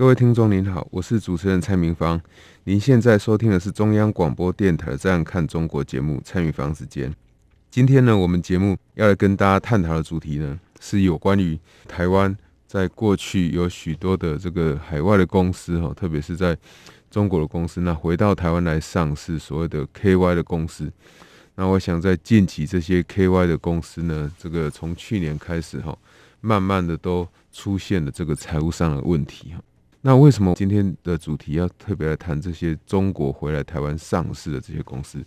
各位听众您好，我是主持人蔡明芳。您现在收听的是中央广播电台《这样看中国》节目，蔡明芳时间。今天呢，我们节目要来跟大家探讨的主题呢，是有关于台湾在过去有许多的这个海外的公司哈，特别是在中国的公司，那回到台湾来上市，所谓的 KY 的公司。那我想在近期这些 KY 的公司呢，这个从去年开始哈，慢慢的都出现了这个财务上的问题哈。那为什么今天的主题要特别来谈这些中国回来台湾上市的这些公司？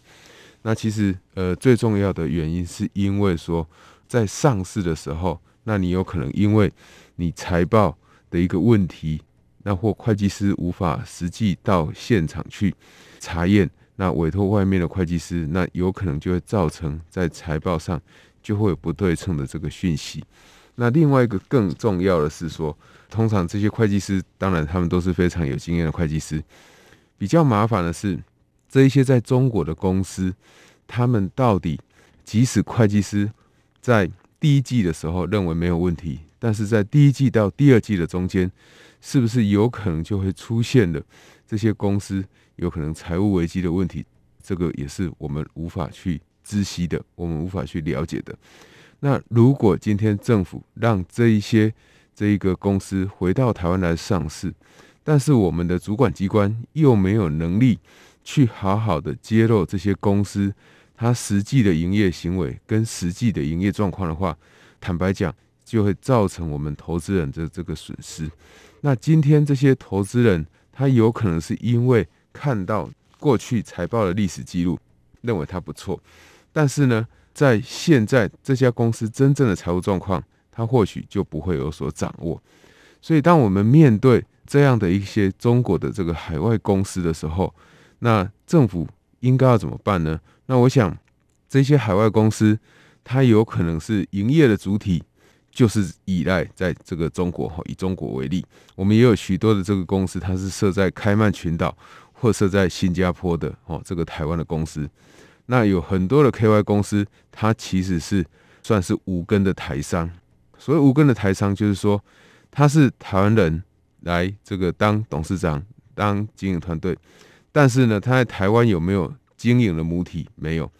那其实呃最重要的原因是因为说在上市的时候，那你有可能因为你财报的一个问题，那或会计师无法实际到现场去查验，那委托外面的会计师，那有可能就会造成在财报上就会有不对称的这个讯息。那另外一个更重要的是说，通常这些会计师，当然他们都是非常有经验的会计师。比较麻烦的是，这一些在中国的公司，他们到底即使会计师在第一季的时候认为没有问题，但是在第一季到第二季的中间，是不是有可能就会出现了这些公司有可能财务危机的问题？这个也是我们无法去知悉的，我们无法去了解的。那如果今天政府让这一些这一个公司回到台湾来上市，但是我们的主管机关又没有能力去好好的揭露这些公司它实际的营业行为跟实际的营业状况的话，坦白讲，就会造成我们投资人的这个损失。那今天这些投资人他有可能是因为看到过去财报的历史记录，认为它不错，但是呢，在现在这家公司真正的财务状况，他或许就不会有所掌握。所以，当我们面对这样的一些中国的这个海外公司的时候，那政府应该要怎么办呢？那我想，这些海外公司，它有可能是营业的主体，就是依赖在这个中国。哈，以中国为例，我们也有许多的这个公司，它是设在开曼群岛或设在新加坡的。哦，这个台湾的公司。那有很多的 KY 公司，它其实是算是无根的台商。所谓无根的台商，就是说他是台湾人来这个当董事长、当经营团队，但是呢，他在台湾有没有经营的母体？没有，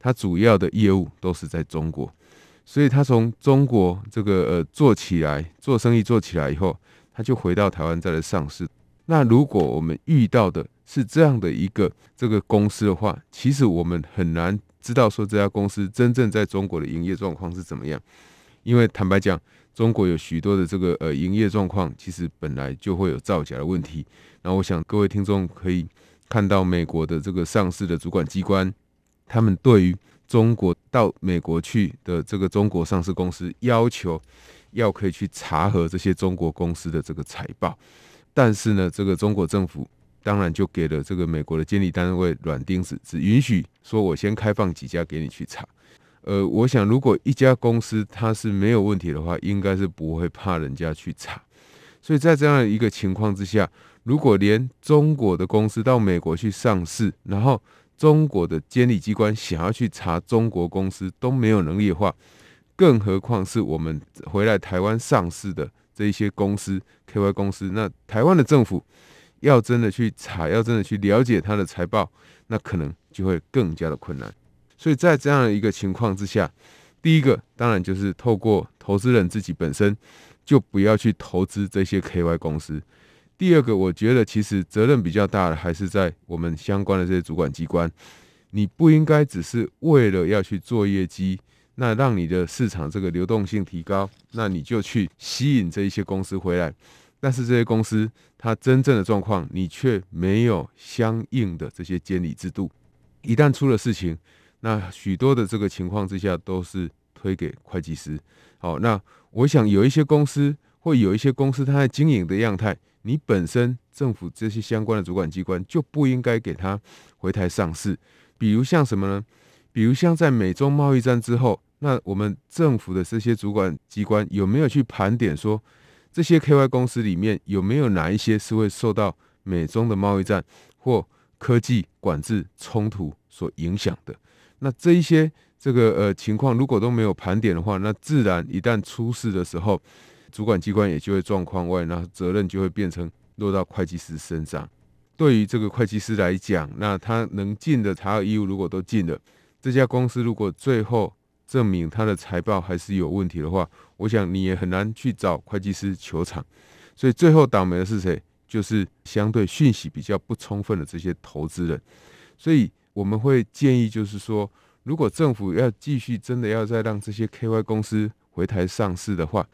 他主要的业务都是在中国，所以他从中国这个呃做起来，做生意做起来以后，他就回到台湾再来上市。那如果我们遇到的是这样的一个这个公司的话，其实我们很难知道说这家公司真正在中国的营业状况是怎么样，因为坦白讲，中国有许多的这个呃营业状况，其实本来就会有造假的问题。那我想各位听众可以看到美国的这个上市的主管机关，他们对于中国到美国去的这个中国上市公司，要求要可以去查核这些中国公司的这个财报。但是呢，这个中国政府当然就给了这个美国的监理单位软钉子，只允许说我先开放几家给你去查。呃，我想如果一家公司它是没有问题的话，应该是不会怕人家去查。所以在这样一个情况之下，如果连中国的公司到美国去上市，然后中国的监理机关想要去查中国公司都没有能力的话，更何况是我们回来台湾上市的。这一些公司，KY 公司，那台湾的政府要真的去查，要真的去了解它的财报，那可能就会更加的困难。所以在这样的一个情况之下，第一个当然就是透过投资人自己本身就不要去投资这些 KY 公司。第二个，我觉得其实责任比较大的还是在我们相关的这些主管机关，你不应该只是为了要去做业绩。那让你的市场这个流动性提高，那你就去吸引这一些公司回来。但是这些公司它真正的状况，你却没有相应的这些监理制度。一旦出了事情，那许多的这个情况之下都是推给会计师。好，那我想有一些公司会有一些公司它在经营的样态，你本身政府这些相关的主管机关就不应该给它回台上市。比如像什么呢？比如像在美中贸易战之后，那我们政府的这些主管机关有没有去盘点说，这些 KY 公司里面有没有哪一些是会受到美中的贸易战或科技管制冲突所影响的？那这一些这个呃情况如果都没有盘点的话，那自然一旦出事的时候，主管机关也就会状况外，那责任就会变成落到会计师身上。对于这个会计师来讲，那他能尽的查核义务如果都尽了，这家公司如果最后证明他的财报还是有问题的话，我想你也很难去找会计师求偿。所以最后倒霉的是谁？就是相对讯息比较不充分的这些投资人。所以我们会建议，就是说，如果政府要继续真的要再让这些 KY 公司回台上市的话，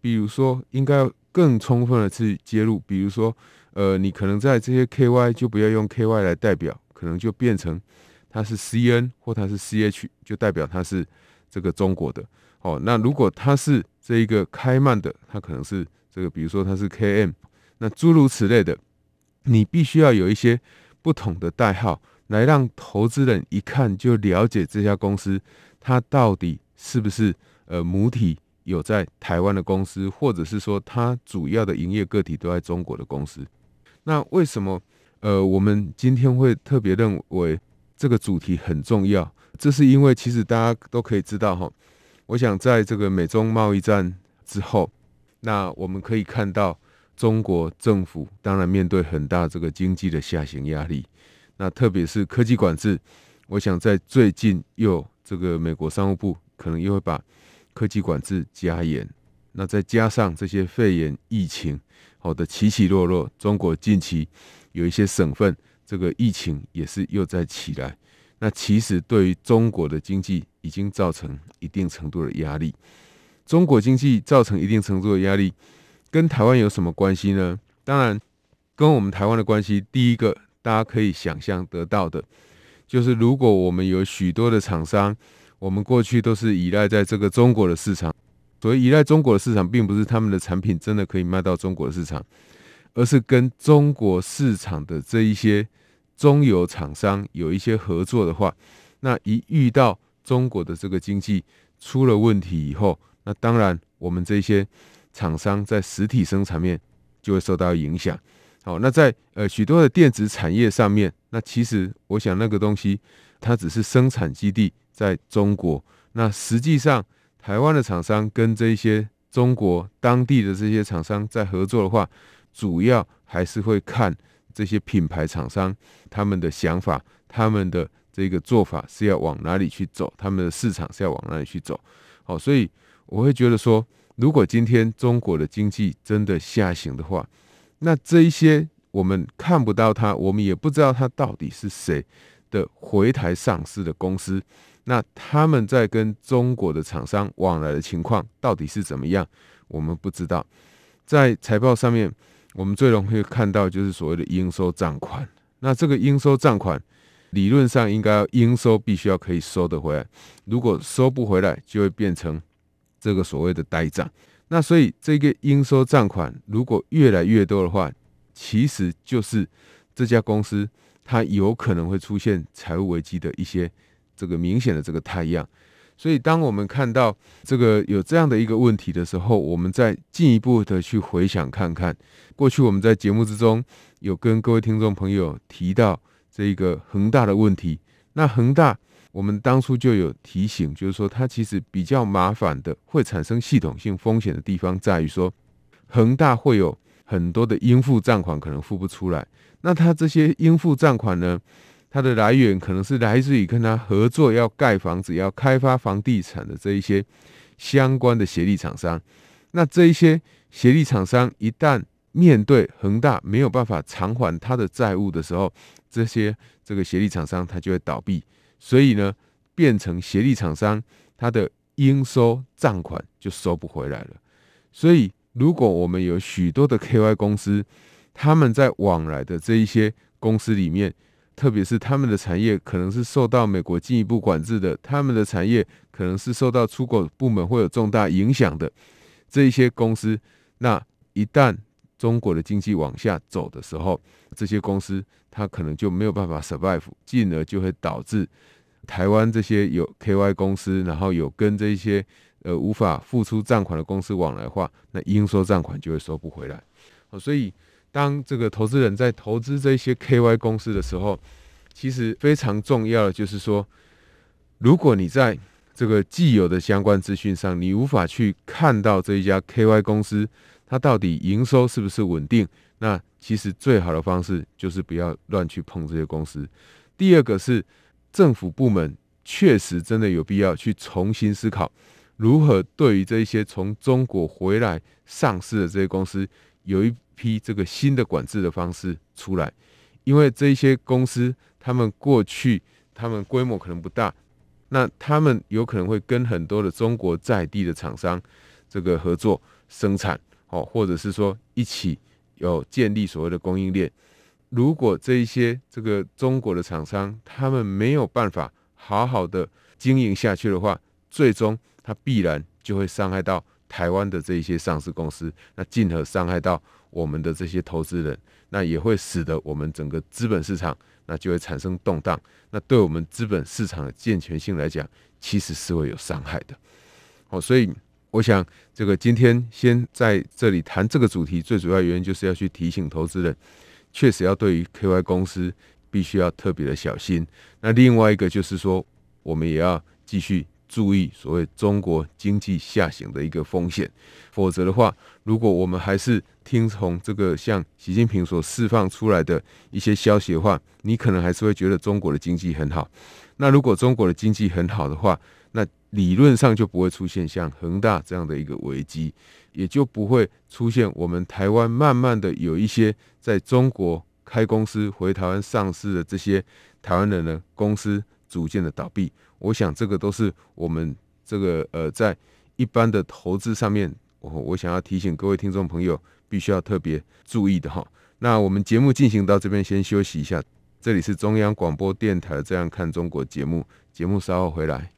比如说应该更充分的去介入，比如说。呃，你可能在这些 KY 就不要用 KY 来代表，可能就变成它是 CN 或它是 CH，就代表它是这个中国的。哦，那如果它是这一个开曼的，它可能是这个，比如说它是 KM，那诸如此类的，你必须要有一些不同的代号，来让投资人一看就了解这家公司它到底是不是呃母体有在台湾的公司，或者是说它主要的营业个体都在中国的公司。那为什么呃，我们今天会特别认为这个主题很重要？这是因为其实大家都可以知道哈，我想在这个美中贸易战之后，那我们可以看到中国政府当然面对很大这个经济的下行压力，那特别是科技管制，我想在最近又这个美国商务部可能又会把科技管制加严，那再加上这些肺炎疫情。好的，起起落落，中国近期有一些省份，这个疫情也是又在起来。那其实对于中国的经济已经造成一定程度的压力。中国经济造成一定程度的压力，跟台湾有什么关系呢？当然，跟我们台湾的关系，第一个大家可以想象得到的，就是如果我们有许多的厂商，我们过去都是依赖在这个中国的市场。所以依赖中国的市场，并不是他们的产品真的可以卖到中国市场，而是跟中国市场的这一些中游厂商有一些合作的话，那一遇到中国的这个经济出了问题以后，那当然我们这些厂商在实体生产面就会受到影响。好，那在呃许多的电子产业上面，那其实我想那个东西它只是生产基地在中国，那实际上。台湾的厂商跟这些中国当地的这些厂商在合作的话，主要还是会看这些品牌厂商他们的想法，他们的这个做法是要往哪里去走，他们的市场是要往哪里去走。好，所以我会觉得说，如果今天中国的经济真的下行的话，那这一些我们看不到它，我们也不知道它到底是谁的回台上市的公司。那他们在跟中国的厂商往来的情况到底是怎么样？我们不知道。在财报上面，我们最容易看到就是所谓的应收账款。那这个应收账款，理论上应该要应收，必须要可以收得回来。如果收不回来，就会变成这个所谓的呆账。那所以这个应收账款如果越来越多的话，其实就是这家公司它有可能会出现财务危机的一些。这个明显的这个态样，所以当我们看到这个有这样的一个问题的时候，我们再进一步的去回想看看，过去我们在节目之中有跟各位听众朋友提到这个恒大的问题。那恒大，我们当初就有提醒，就是说它其实比较麻烦的，会产生系统性风险的地方在于说，恒大会有很多的应付账款可能付不出来。那它这些应付账款呢？它的来源可能是来自于跟他合作要盖房子、要开发房地产的这一些相关的协力厂商。那这一些协力厂商一旦面对恒大没有办法偿还他的债务的时候，这些这个协力厂商他就会倒闭。所以呢，变成协力厂商他的应收账款就收不回来了。所以，如果我们有许多的 KY 公司，他们在往来的这一些公司里面。特别是他们的产业可能是受到美国进一步管制的，他们的产业可能是受到出口部门会有重大影响的，这一些公司那一旦中国的经济往下走的时候，这些公司它可能就没有办法 survive，进而就会导致台湾这些有 KY 公司，然后有跟这些呃无法付出账款的公司往来的话，那应收账款就会收不回来。所以当这个投资人在投资这些 KY 公司的时候，其实非常重要的就是说，如果你在这个既有的相关资讯上，你无法去看到这一家 KY 公司。它到底营收是不是稳定？那其实最好的方式就是不要乱去碰这些公司。第二个是政府部门确实真的有必要去重新思考，如何对于这些从中国回来上市的这些公司，有一批这个新的管制的方式出来。因为这些公司他们过去他们规模可能不大，那他们有可能会跟很多的中国在地的厂商这个合作生产。哦，或者是说一起有建立所谓的供应链。如果这一些这个中国的厂商他们没有办法好好的经营下去的话，最终它必然就会伤害到台湾的这一些上市公司，那进而伤害到我们的这些投资人，那也会使得我们整个资本市场那就会产生动荡。那对我们资本市场的健全性来讲，其实是会有伤害的。哦，所以。我想，这个今天先在这里谈这个主题，最主要原因就是要去提醒投资人，确实要对于 KY 公司必须要特别的小心。那另外一个就是说，我们也要继续注意所谓中国经济下行的一个风险。否则的话，如果我们还是听从这个像习近平所释放出来的一些消息的话，你可能还是会觉得中国的经济很好。那如果中国的经济很好的话，那理论上就不会出现像恒大这样的一个危机，也就不会出现我们台湾慢慢的有一些在中国开公司回台湾上市的这些台湾人的公司逐渐的倒闭。我想这个都是我们这个呃在一般的投资上面，我我想要提醒各位听众朋友必须要特别注意的哈。那我们节目进行到这边先休息一下，这里是中央广播电台《这样看中国》节目，节目稍后回来。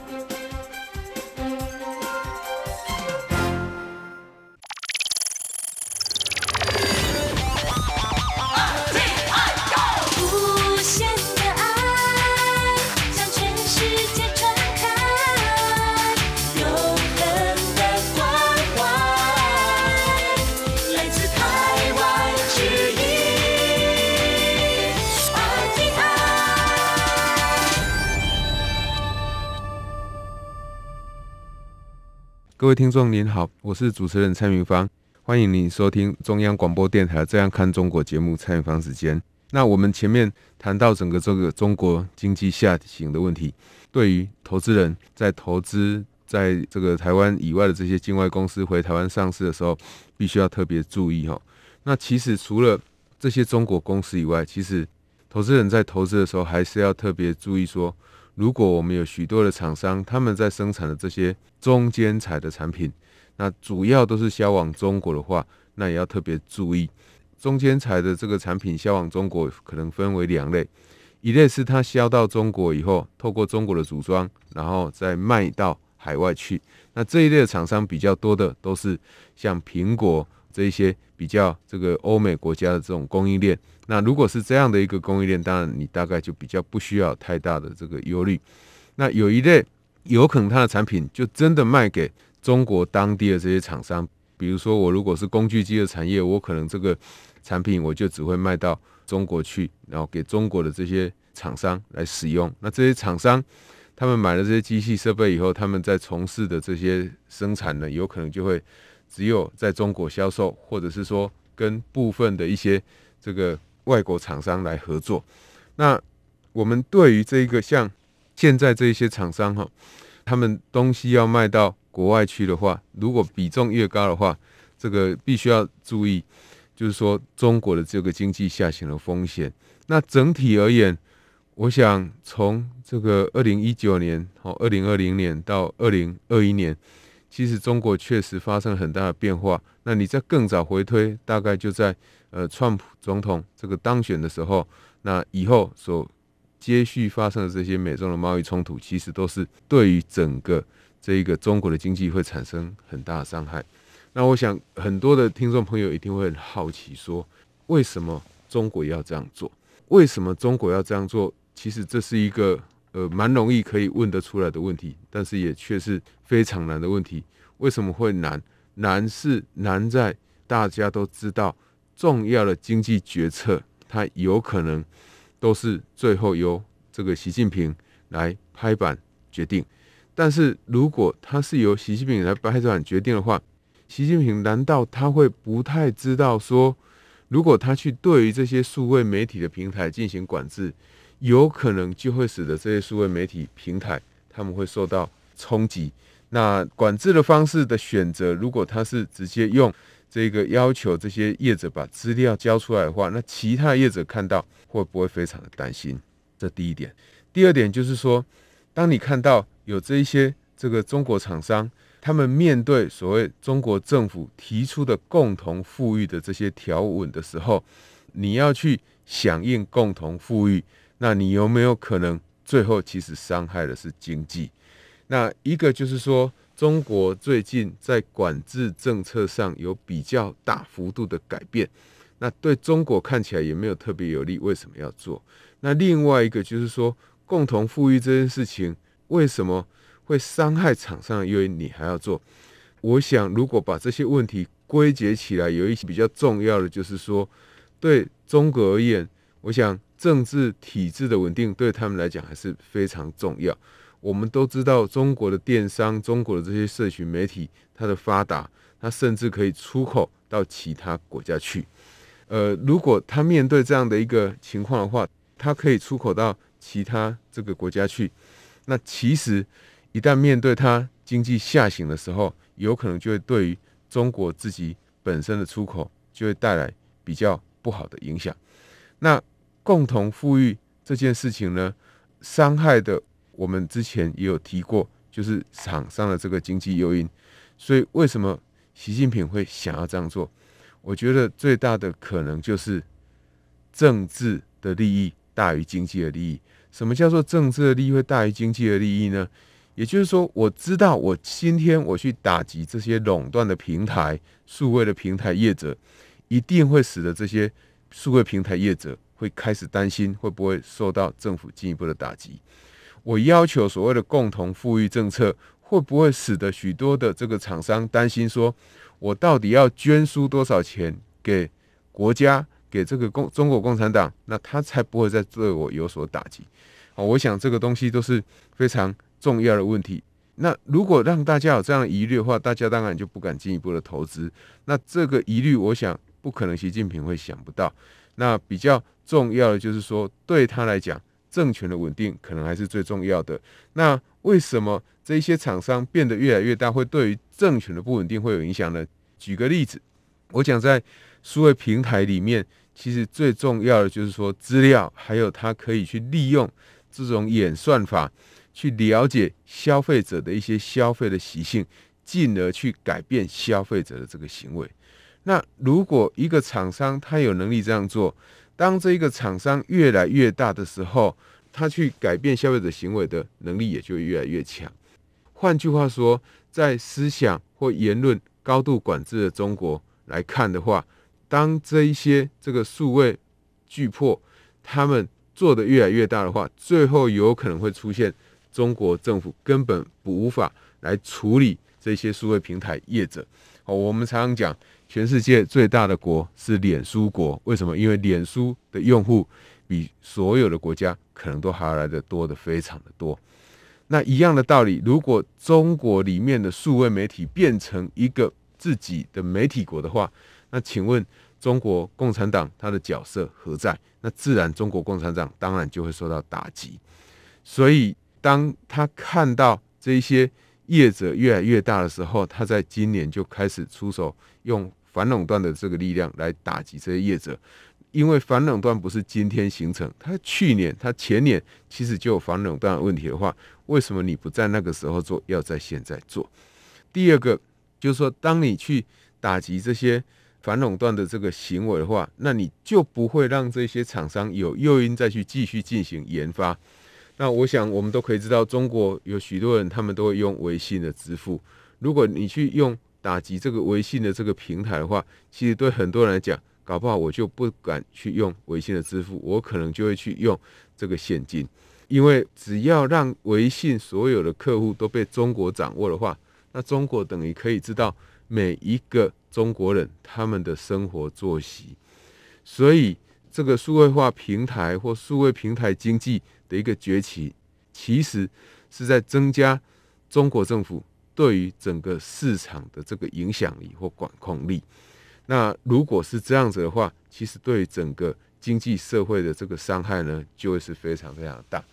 各位听众您好，我是主持人蔡明芳，欢迎您收听中央广播电台《这样看中国》节目。蔡明芳时间。那我们前面谈到整个这个中国经济下行的问题，对于投资人在投资在这个台湾以外的这些境外公司回台湾上市的时候，必须要特别注意哈。那其实除了这些中国公司以外，其实投资人在投资的时候还是要特别注意说。如果我们有许多的厂商，他们在生产的这些中间材的产品，那主要都是销往中国的话，那也要特别注意。中间材的这个产品销往中国，可能分为两类，一类是它销到中国以后，透过中国的组装，然后再卖到海外去。那这一类的厂商比较多的都是像苹果这一些比较这个欧美国家的这种供应链。那如果是这样的一个供应链，当然你大概就比较不需要太大的这个忧虑。那有一类有可能它的产品就真的卖给中国当地的这些厂商，比如说我如果是工具机的产业，我可能这个产品我就只会卖到。中国去，然后给中国的这些厂商来使用。那这些厂商，他们买了这些机器设备以后，他们在从事的这些生产呢，有可能就会只有在中国销售，或者是说跟部分的一些这个外国厂商来合作。那我们对于这一个像现在这一些厂商哈，他们东西要卖到国外去的话，如果比重越高的话，这个必须要注意。就是说，中国的这个经济下行的风险。那整体而言，我想从这个二零一九年、好二零二零年到二零二一年，其实中国确实发生了很大的变化。那你在更早回推，大概就在呃，川普总统这个当选的时候，那以后所接续发生的这些美中的贸易冲突，其实都是对于整个这一个中国的经济会产生很大的伤害。那我想很多的听众朋友一定会很好奇，说为什么中国要这样做？为什么中国要这样做？其实这是一个呃蛮容易可以问得出来的问题，但是也却是非常难的问题。为什么会难？难是难在大家都知道，重要的经济决策它有可能都是最后由这个习近平来拍板决定。但是如果他是由习近平来拍板决定的话，习近平难道他会不太知道说，如果他去对于这些数位媒体的平台进行管制，有可能就会使得这些数位媒体平台他们会受到冲击。那管制的方式的选择，如果他是直接用这个要求这些业者把资料交出来的话，那其他业者看到会不会非常的担心？这第一点。第二点就是说，当你看到有这一些这个中国厂商。他们面对所谓中国政府提出的共同富裕的这些条文的时候，你要去响应共同富裕，那你有没有可能最后其实伤害的是经济？那一个就是说，中国最近在管制政策上有比较大幅度的改变，那对中国看起来也没有特别有利，为什么要做？那另外一个就是说，共同富裕这件事情为什么？会伤害厂商，因为你还要做。我想，如果把这些问题归结起来，有一些比较重要的，就是说，对中国而言，我想政治体制的稳定对他们来讲还是非常重要。我们都知道，中国的电商、中国的这些社群媒体，它的发达，它甚至可以出口到其他国家去。呃，如果他面对这样的一个情况的话，它可以出口到其他这个国家去，那其实。一旦面对它经济下行的时候，有可能就会对于中国自己本身的出口就会带来比较不好的影响。那共同富裕这件事情呢，伤害的我们之前也有提过，就是厂商的这个经济诱因。所以为什么习近平会想要这样做？我觉得最大的可能就是政治的利益大于经济的利益。什么叫做政治的利益会大于经济的利益呢？也就是说，我知道我今天我去打击这些垄断的平台、数位的平台业者，一定会使得这些数位平台业者会开始担心会不会受到政府进一步的打击。我要求所谓的共同富裕政策，会不会使得许多的这个厂商担心说，我到底要捐输多少钱给国家、给这个共中国共产党，那他才不会再对我有所打击。好，我想这个东西都是非常。重要的问题，那如果让大家有这样疑虑的话，大家当然就不敢进一步的投资。那这个疑虑，我想不可能，习近平会想不到。那比较重要的就是说，对他来讲，政权的稳定可能还是最重要的。那为什么这一些厂商变得越来越大，会对于政权的不稳定会有影响呢？举个例子，我讲在数位平台里面，其实最重要的就是说，资料还有它可以去利用这种演算法。去了解消费者的一些消费的习性，进而去改变消费者的这个行为。那如果一个厂商他有能力这样做，当这个厂商越来越大的时候，他去改变消费者行为的能力也就越来越强。换句话说，在思想或言论高度管制的中国来看的话，当这一些这个数位巨擘他们做的越来越大的话，最后有可能会出现中国政府根本无法来处理这些数位平台业者。哦，我们常常讲，全世界最大的国是脸书国，为什么？因为脸书的用户比所有的国家可能都还要来得多的非常的多。那一样的道理，如果中国里面的数位媒体变成一个自己的媒体国的话，那请问中国共产党它的角色何在？那自然中国共产党当然就会受到打击。所以当他看到这些业者越来越大的时候，他在今年就开始出手，用反垄断的这个力量来打击这些业者。因为反垄断不是今天形成，他去年、他前年其实就有反垄断的问题的话，为什么你不在那个时候做，要在现在做？第二个就是说，当你去打击这些反垄断的这个行为的话，那你就不会让这些厂商有诱因再去继续进行研发。那我想我们都可以知道，中国有许多人他们都会用微信的支付，如果你去用打击这个微信的这个平台的话，其实对很多人来讲，搞不好我就不敢去用微信的支付，我可能就会去用这个现金，因为只要让微信所有的客户都被中国掌握的话，那中国等于可以知道每一个中国人他们的生活作息，所以这个数位化平台或数位平台经济的一个崛起，其实是在增加中国政府对于整个市场的这个影响力或管控力。那如果是这样子的话，其实对整个经济社会的这个伤害呢，就会是非常非常大。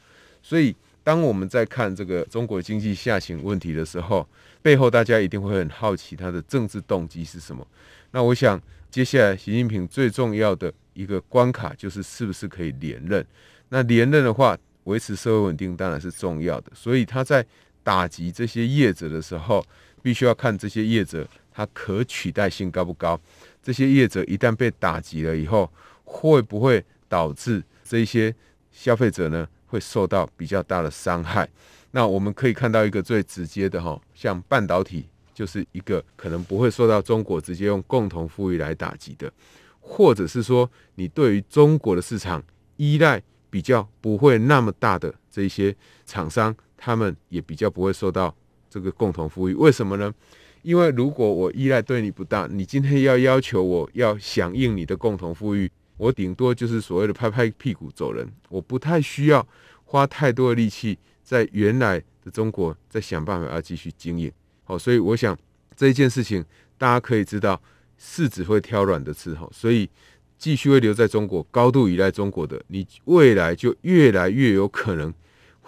所以，当我们在看这个中国经济下行问题的时候，背后大家一定会很好奇它的政治动机是什么。那我想，接下来习近平最重要的一个关卡就是是不是可以连任。那连任的话，维持社会稳定当然是重要的。所以他在打击这些业者的时候，必须要看这些业者它可取代性高不高。这些业者一旦被打击了以后，会不会导致这些消费者呢，会受到比较大的伤害？那我们可以看到一个最直接的哈，像半导体就是一个可能不会受到中国直接用共同富裕来打击的，或者是说你对于中国的市场依赖比较不会那么大的这些厂商，他们也比较不会受到这个共同富裕。为什么呢？因为如果我依赖对你不大，你今天要要求我要响应你的共同富裕，我顶多就是所谓的拍拍屁股走人，我不太需要花太多的力气在原来的中国再想办法要继续经营。好，所以我想这一件事情大家可以知道，柿子会挑软的吃。好，所以继续会留在中国、高度依赖中国的，你未来就越来越有可能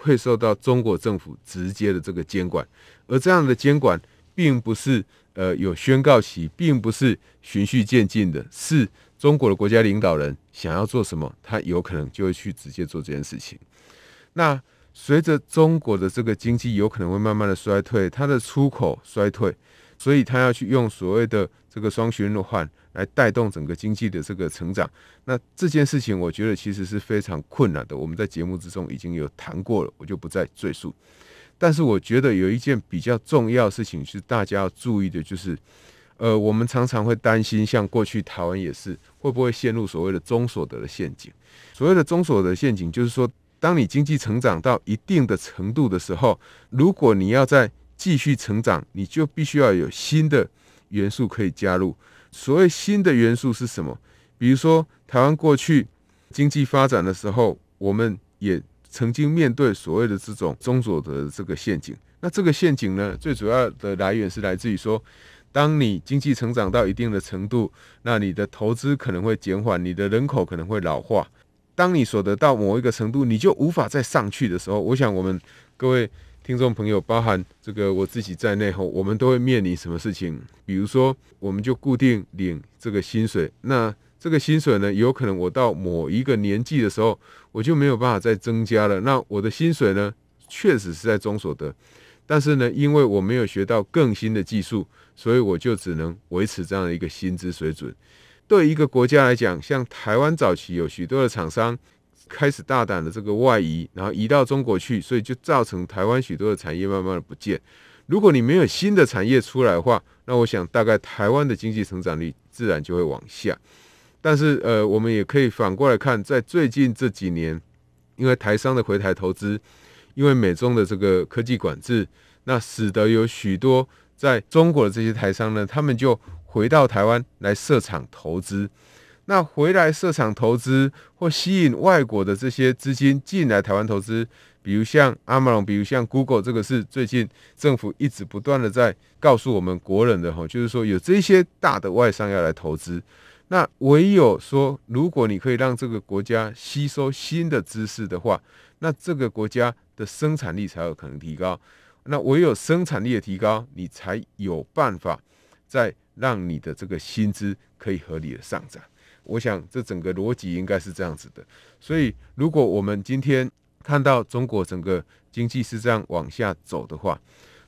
会受到中国政府直接的这个监管，而这样的监管。并不是呃有宣告期，并不是循序渐进的，是中国的国家领导人想要做什么，他有可能就会去直接做这件事情。那随着中国的这个经济有可能会慢慢的衰退，它的出口衰退，所以他要去用所谓的这个双循环来带动整个经济的这个成长。那这件事情，我觉得其实是非常困难的。我们在节目之中已经有谈过了，我就不再赘述。但是我觉得有一件比较重要的事情是大家要注意的，就是，呃，我们常常会担心，像过去台湾也是，会不会陷入所谓的中所得的陷阱？所谓的中所得陷阱，就是说，当你经济成长到一定的程度的时候，如果你要在继续成长，你就必须要有新的元素可以加入。所谓新的元素是什么？比如说，台湾过去经济发展的时候，我们也。曾经面对所谓的这种中所得的这个陷阱，那这个陷阱呢，最主要的来源是来自于说，当你经济成长到一定的程度，那你的投资可能会减缓，你的人口可能会老化。当你所得到某一个程度，你就无法再上去的时候，我想我们各位听众朋友，包含这个我自己在内后，我们都会面临什么事情？比如说，我们就固定领这个薪水，那。这个薪水呢，有可能我到某一个年纪的时候，我就没有办法再增加了。那我的薪水呢，确实是在中所得，但是呢，因为我没有学到更新的技术，所以我就只能维持这样的一个薪资水准。对一个国家来讲，像台湾早期有许多的厂商开始大胆的这个外移，然后移到中国去，所以就造成台湾许多的产业慢慢的不见。如果你没有新的产业出来的话，那我想大概台湾的经济成长率自然就会往下。但是呃，我们也可以反过来看，在最近这几年，因为台商的回台投资，因为美中的这个科技管制，那使得有许多在中国的这些台商呢，他们就回到台湾来设厂投资。那回来设厂投资或吸引外国的这些资金进来台湾投资。比如像 Amazon，比如像 Google，这个是最近政府一直不断的在告诉我们国人的哈，就是说有这些大的外商要来投资，那唯有说，如果你可以让这个国家吸收新的知识的话，那这个国家的生产力才有可能提高。那唯有生产力的提高，你才有办法再让你的这个薪资可以合理的上涨。我想这整个逻辑应该是这样子的。所以如果我们今天看到中国整个经济是这样往下走的话，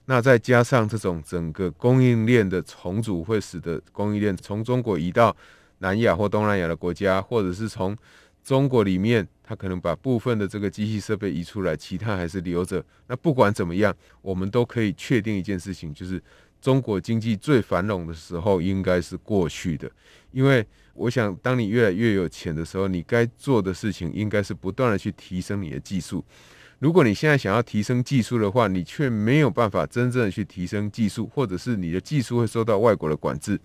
那再加上这种整个供应链的重组，会使得供应链从中国移到南亚或东南亚的国家，或者是从中国里面，它可能把部分的这个机器设备移出来，其他还是留着。那不管怎么样，我们都可以确定一件事情，就是中国经济最繁荣的时候应该是过去的，因为。我想，当你越来越有钱的时候，你该做的事情应该是不断的去提升你的技术。如果你现在想要提升技术的话，你却没有办法真正的去提升技术，或者是你的技术会受到外国的管制，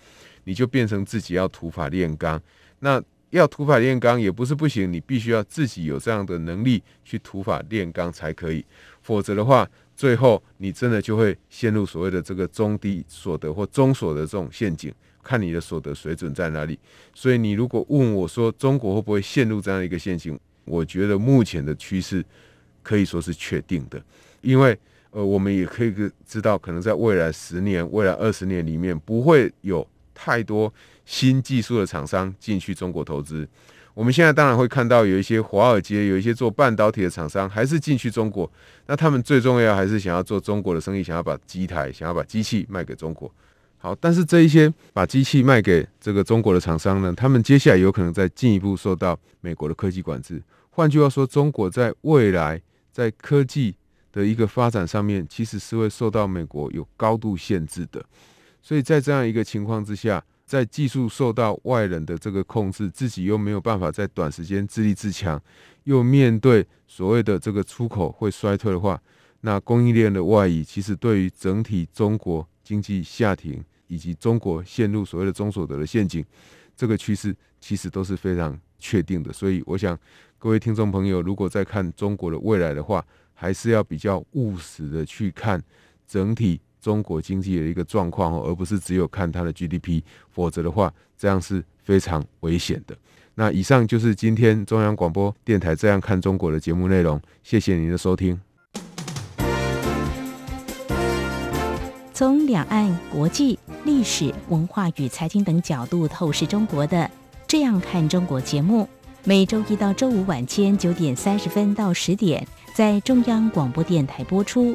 你就变成自己要土法炼钢。那要土法炼钢也不是不行，你必须要自己有这样的能力去土法炼钢才可以。否则的话，最后你真的就会陷入所谓的这个中低所得或中所得这种陷阱。看你的所得水准在哪里，所以你如果问我说中国会不会陷入这样一个陷阱，我觉得目前的趋势可以说是确定的，因为呃，我们也可以知道，可能在未来十年、未来二十年里面，不会有太多新技术的厂商进去中国投资。我们现在当然会看到有一些华尔街、有一些做半导体的厂商还是进去中国，那他们最重要还是想要做中国的生意，想要把机台、想要把机器卖给中国。好，但是这一些把机器卖给这个中国的厂商呢，他们接下来有可能再进一步受到美国的科技管制。换句话说，中国在未来在科技的一个发展上面，其实是会受到美国有高度限制的。所以在这样一个情况之下，在技术受到外人的这个控制，自己又没有办法在短时间自立自强，又面对所谓的这个出口会衰退的话，那供应链的外移，其实对于整体中国。经济下停，以及中国陷入所谓的中所得的陷阱，这个趋势其实都是非常确定的。所以，我想各位听众朋友，如果在看中国的未来的话，还是要比较务实的去看整体中国经济的一个状况，而不是只有看它的 GDP。否则的话，这样是非常危险的。那以上就是今天中央广播电台《这样看中国》的节目内容。谢谢您的收听。从两岸、国际、历史文化与财经等角度透视中国的《这样看中国》节目，每周一到周五晚间九点三十分到十点在中央广播电台播出。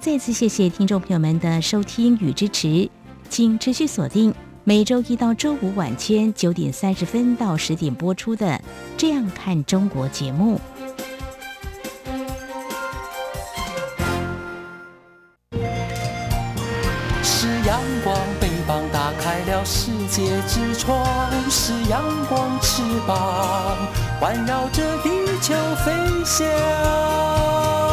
再次谢谢听众朋友们的收听与支持，请持续锁定每周一到周五晚间九点三十分到十点播出的《这样看中国》节目。是阳光，北方打开了世界之窗是阳光翅膀，环绕着地球飞翔。